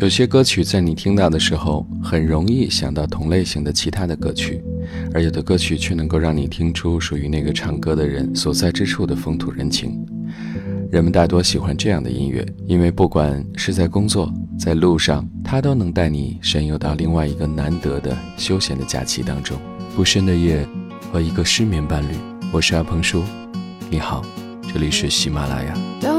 有些歌曲在你听到的时候，很容易想到同类型的其他的歌曲，而有的歌曲却能够让你听出属于那个唱歌的人所在之处的风土人情。人们大多喜欢这样的音乐，因为不管是在工作，在路上，它都能带你神游到另外一个难得的休闲的假期当中。不深的夜和一个失眠伴侣，我是阿鹏叔，你好，这里是喜马拉雅。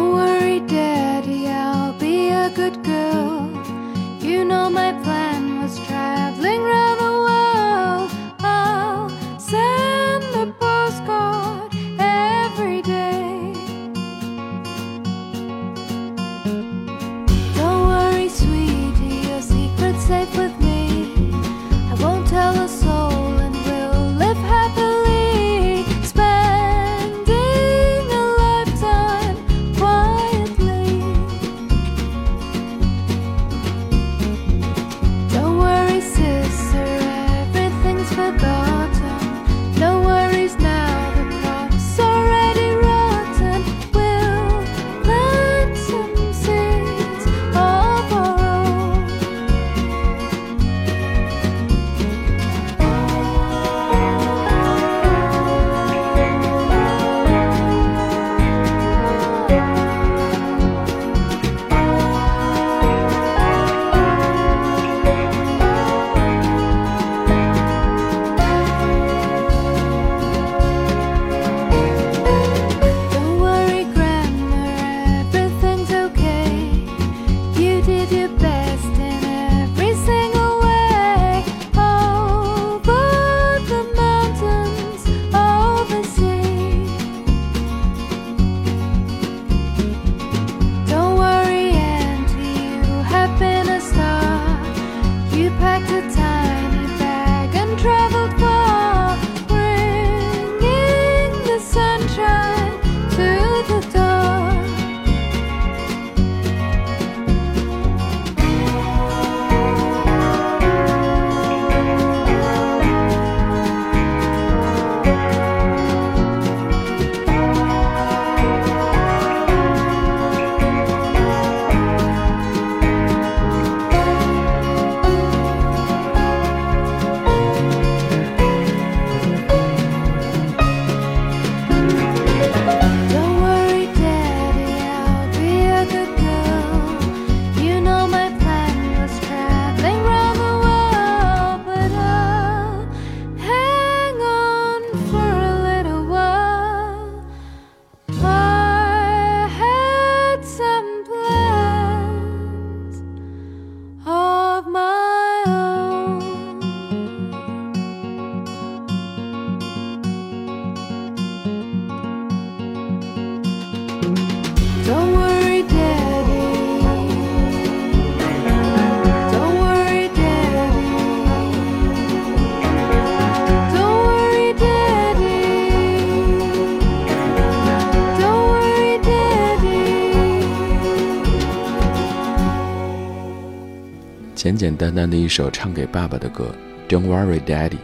简简单单的一首唱给爸爸的歌，Don't worry, Daddy。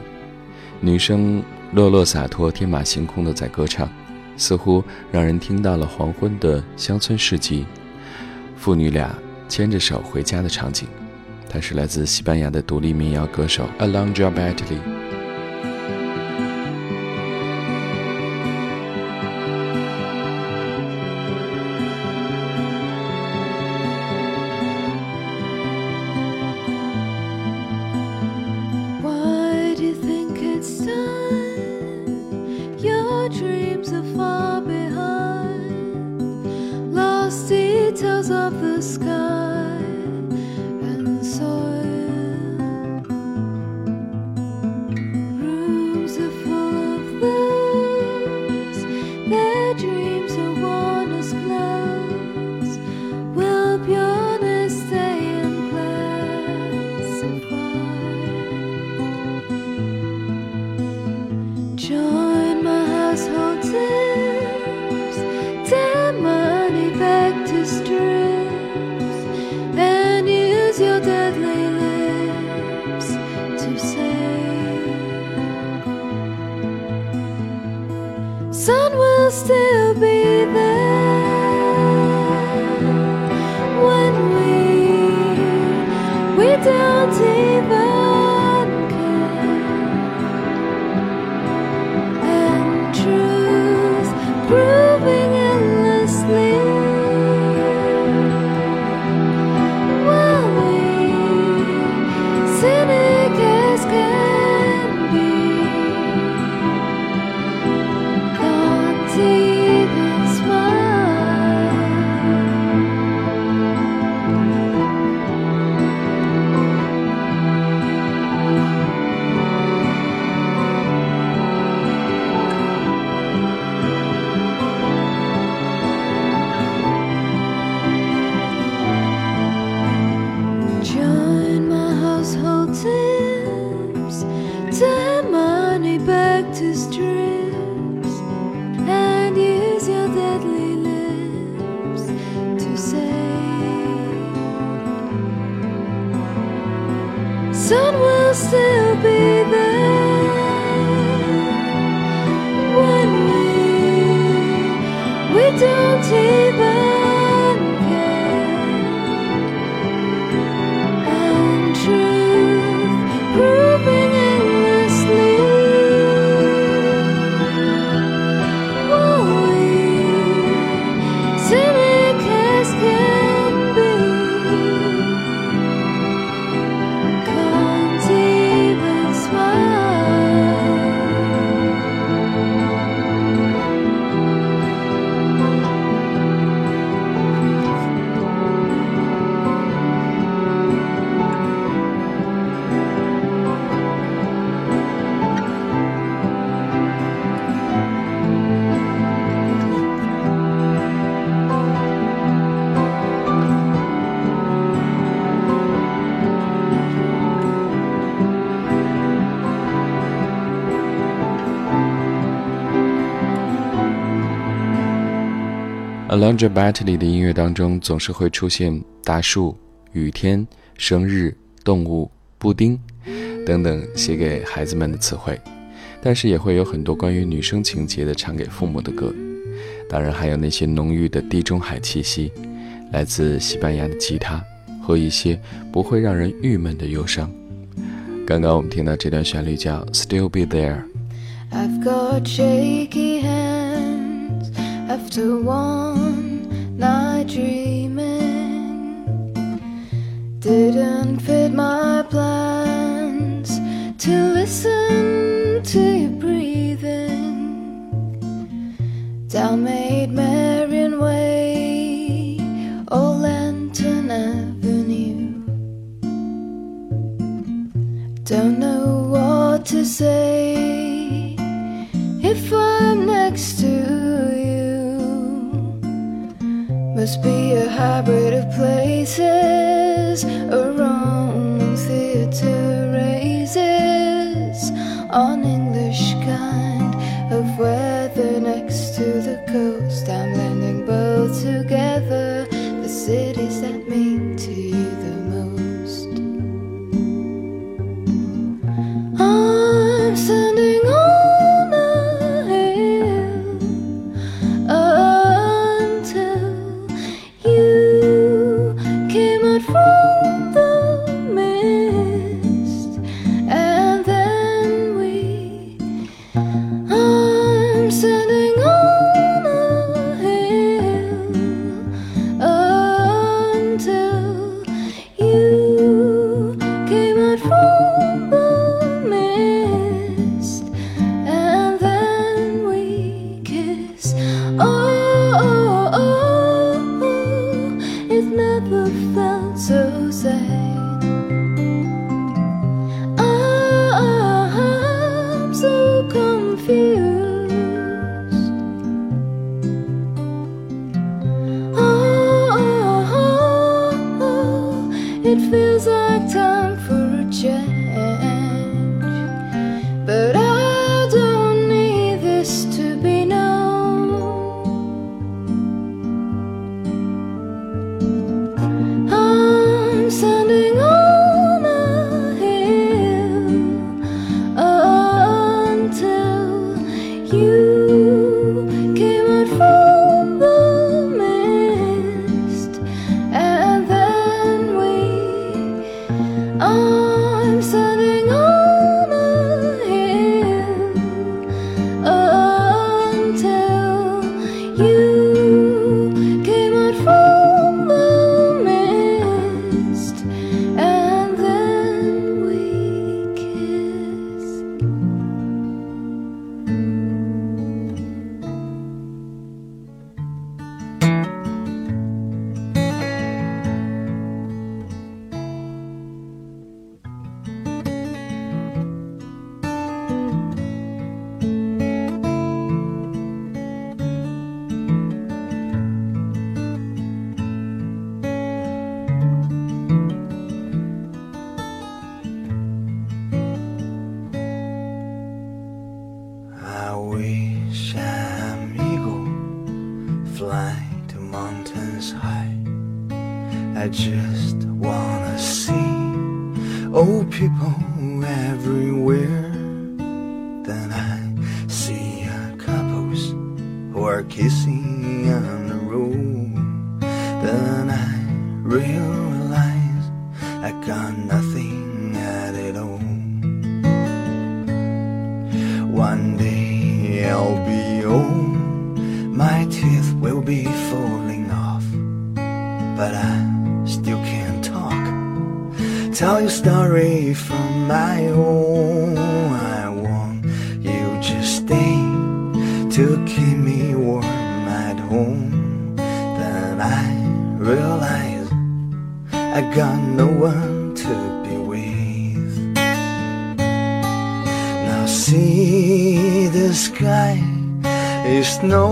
女生落落洒脱、天马行空的在歌唱，似乎让人听到了黄昏的乡村市集，父女俩牵着手回家的场景。她是来自西班牙的独立民谣歌手 Alondra Battley。Sun will still Alondra Battley 的音乐当中总是会出现大树、雨天、生日、动物、布丁等等写给孩子们的词汇，但是也会有很多关于女生情节的唱给父母的歌，当然还有那些浓郁的地中海气息，来自西班牙的吉他和一些不会让人郁闷的忧伤。刚刚我们听到这段旋律叫《Still Be There》。I've got shaky hands after one night dreaming. Didn't fit my plans to listen to your breathing. Down Maid Marian Way, Old Lantern Avenue. Don't know what to say of places, a wrong theatre raises on confused. People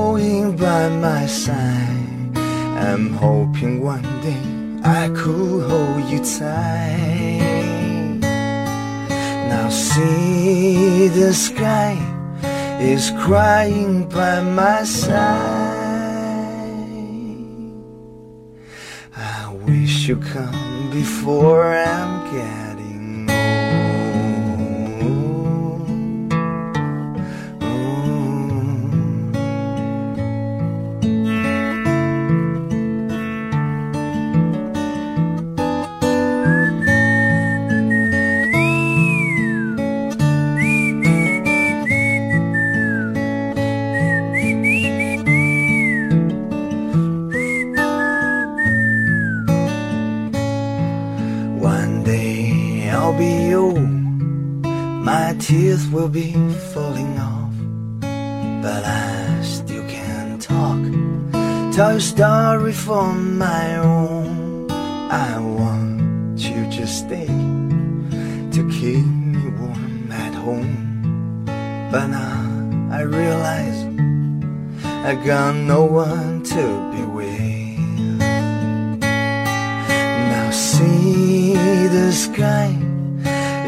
snowing by my side. I'm hoping one day I could hold you tight. Now see the sky is crying by my side. I wish you come before I'm I'll be old, my teeth will be falling off, but I still can't talk. Tell a story for my own. I want you to stay to keep me warm at home, but now I realize I got no one to be with. Now see the sky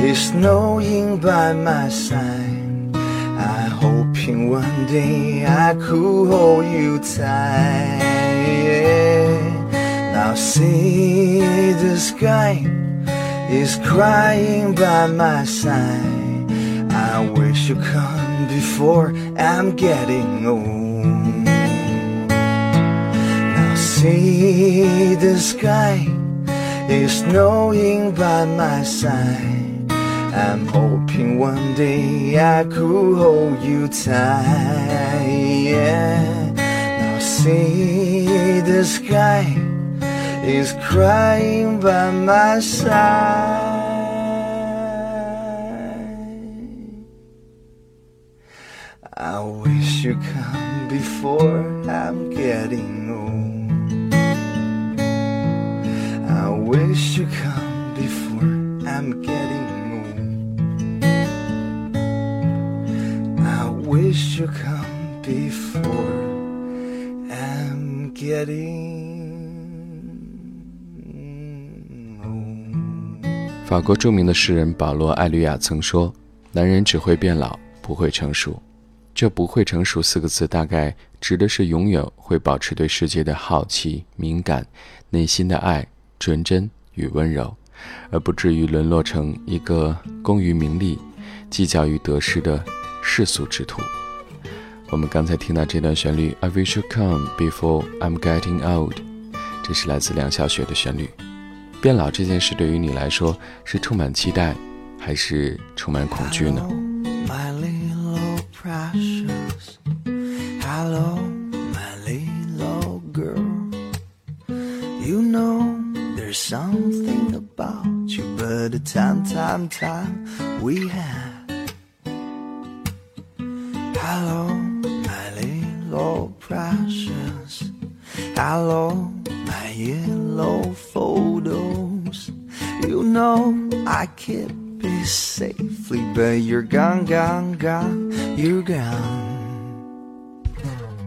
is snowing by my side. I hoping one day I could hold you tight. Now see the sky is crying by my side. I wish you come before I'm getting old. Now see the sky is snowing by my side. I'm hoping one day I could hold you tight. Yeah. Now see the sky is crying by my side. I wish you come before I'm getting old. I wish you come before I'm getting wish you come before I'm getting old. 法国著名的诗人保罗·艾吕亚曾说：“男人只会变老，不会成熟。”这“不会成熟”四个字，大概指的是永远会保持对世界的好奇、敏感、内心的爱、纯真与温柔，而不至于沦落成一个功于名利、计较于得失的世俗之徒。我们刚才听到这段旋律，I wish you come before I'm getting old，这是来自梁晓雪的旋律。变老这件事对于你来说是充满期待，还是充满恐惧呢？my little precious. Hello, my little girl. You know there's something about you, but the time, time, time we had. Hello, precious. Hello, my yellow photos. You know I keep it safely, but you're gone, gone, gone, you're gone.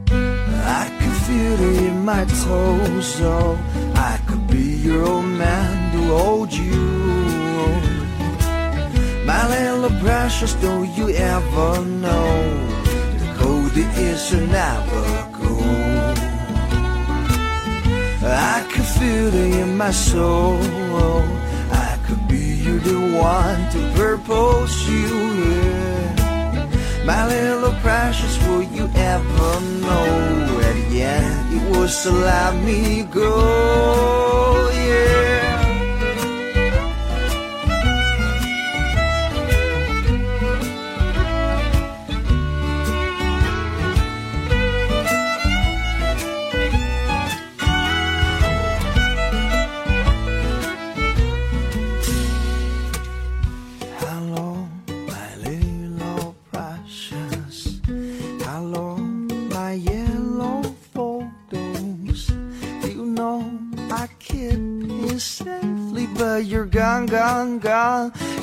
I can feel it in my toes, so I could be your old man to hold you. My little precious, don't you ever know the code is never go. I could feel it in my soul. I could be you the one to propose you. Yeah. My little precious, will you ever know? At end, it was to let me go.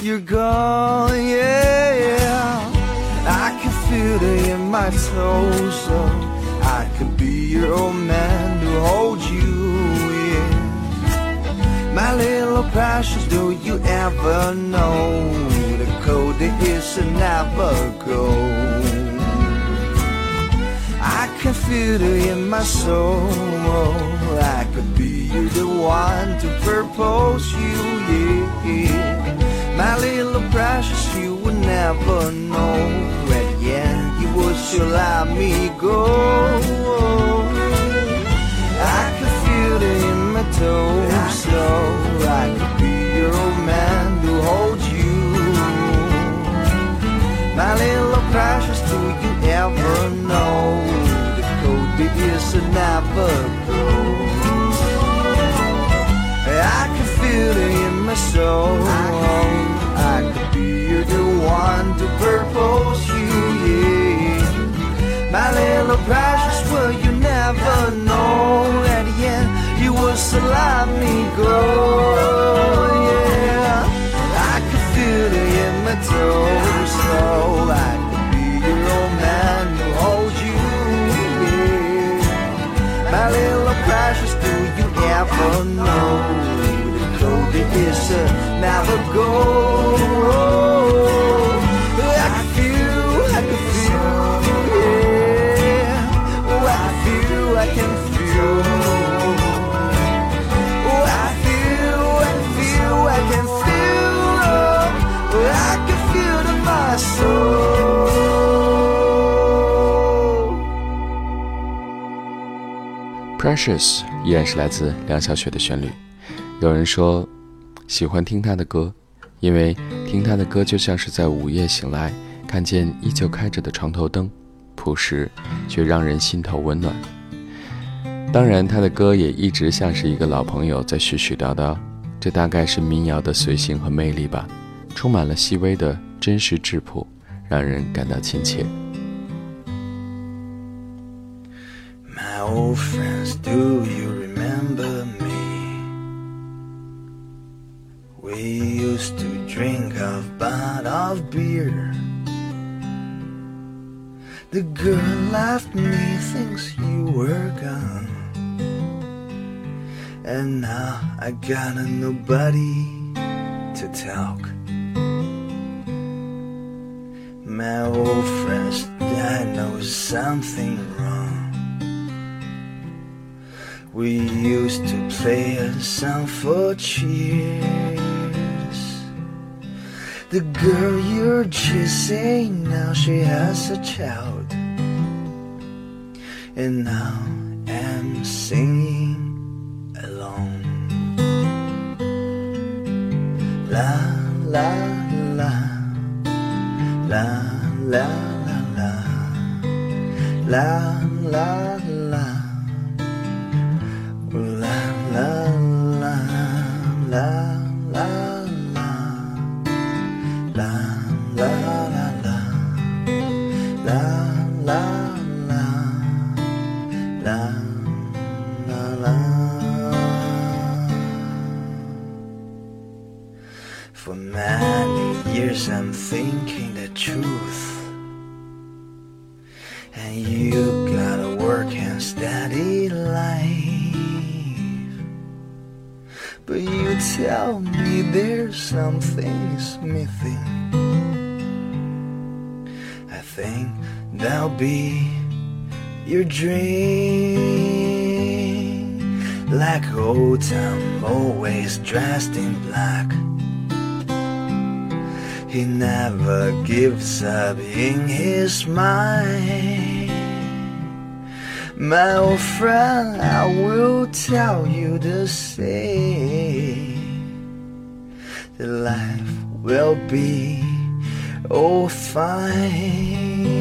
You're gone, yeah, yeah. I can feel it in my toes, so I could be your old man to hold you, yeah. My little precious, do you ever know the code is to never go? I can feel it in my soul. I could be the one to propose you, yeah. My little precious, you would never know. The end, you would still let me go. I can feel it in my toes, so I could be your old man to hold you. My little precious, do you ever know the code is to never go? I can feel it in my soul. I could be the one to propose you, yeah. My little precious, will you never know at the end you will still let me go,，Precious 依然是来自梁晓雪的旋律。有人说，喜欢听她的歌，因为听她的歌就像是在午夜醒来，看见依旧开着的床头灯，朴实却让人心头温暖。当然，她的歌也一直像是一个老朋友在絮絮叨叨，这大概是民谣的随性和魅力吧，充满了细微的真实质朴，让人感到亲切。Old friends, do you remember me? We used to drink a bottle of beer. The girl left me thinks you were gone. And now I got a nobody to talk. My old friends, I know something wrong. face out for cheers. The girl you're chasing now, she has a child. And now I'm singing alone. La la la la la la la la la la la. For many years I'm thinking the truth. And you gotta work and study life. But you tell me there's something's missing. I think there'll be your dream Like old time always dressed in black he never gives up in his mind. My old friend, I will tell you the same. The life will be all fine.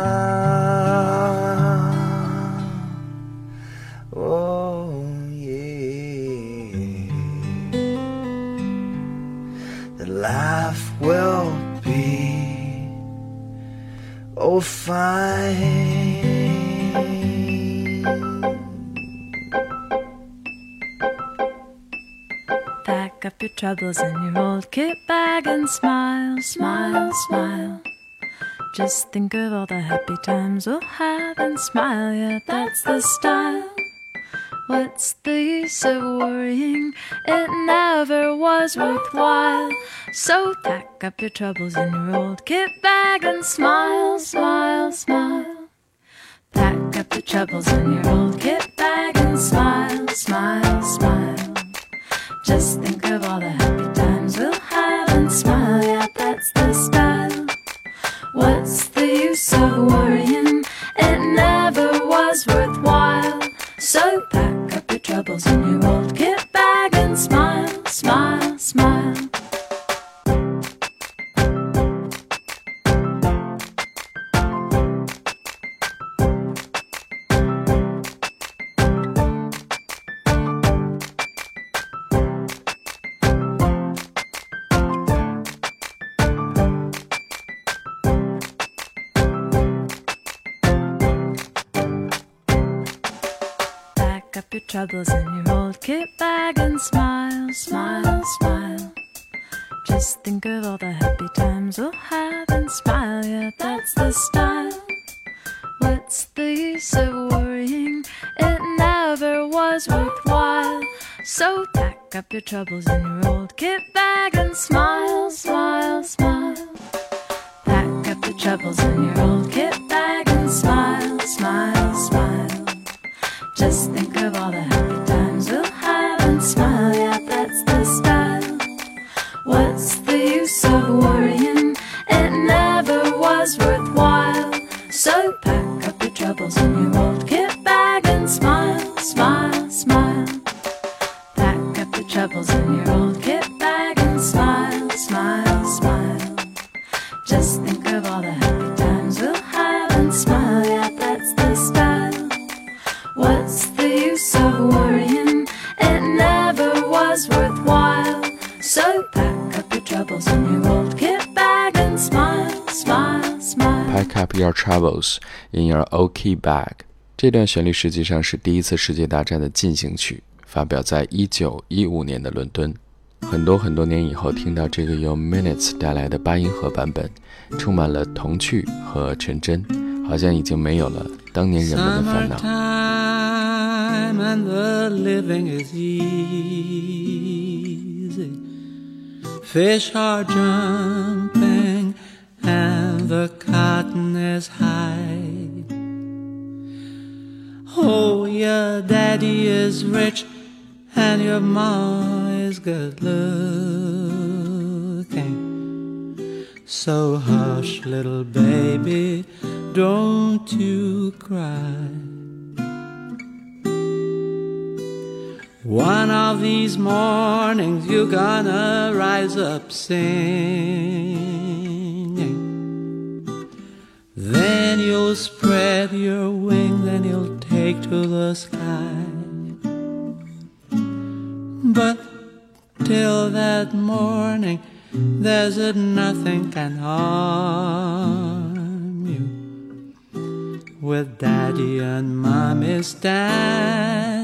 fine Pack up your troubles in your old kit bag and smile, smile, smile. Just think of all the happy times we'll have and smile, yeah, that's the style. What's the use of worrying? It never was worthwhile. So pack up your troubles in your old kit bag and smile, smile, smile. Pack up your troubles in your old kit bag and smile, smile, smile. Just think of all the happy times we'll have and smile, yeah, that's the style. What's the use of worrying? It never was worthwhile. So pack up your troubles in your old kit bag and smile, smile, smile. Troubles in your old kit bag and smile, smile, smile. Just think of all the happy times we'll have and smile, yeah, that's the style. What's the use of worrying? It never was worthwhile. So pack up your troubles in your old kit bag and smile, smile, smile. Pack up your troubles in your old kit key back》这段旋律实际上是第一次世界大战的进行曲，发表在一九一五年的伦敦。很多很多年以后，听到这个由 Minutes 带来的八音盒版本，充满了童趣和纯真，好像已经没有了当年人们的烦恼。And the living is easy. Fish are jumping, and the cotton is high. Oh, your daddy is rich and your ma is good looking. So hush, little baby, don't you cry. One of these mornings you're gonna rise up singing. Then you'll spread your wings and you'll take to the sky. But till that morning, there's nothing can harm you. With daddy and mommy standing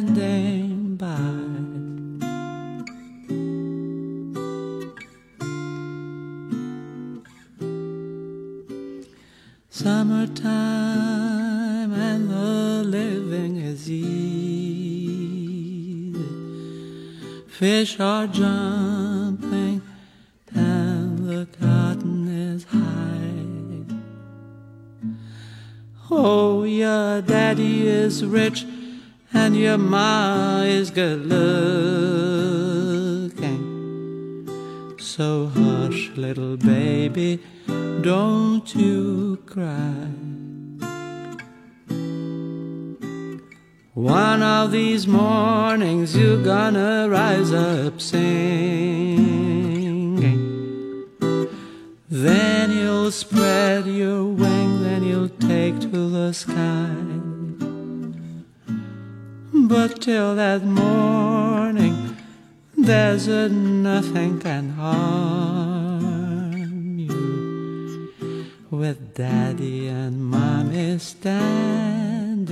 Fish are jumping and the cotton is high. Oh, your daddy is rich and your ma is good looking. So hush, little baby, don't you cry. One of these mornings you're gonna rise up singing. Then you'll spread your wings and you'll take to the sky. But till that morning, there's a nothing can harm you with daddy and mommy stand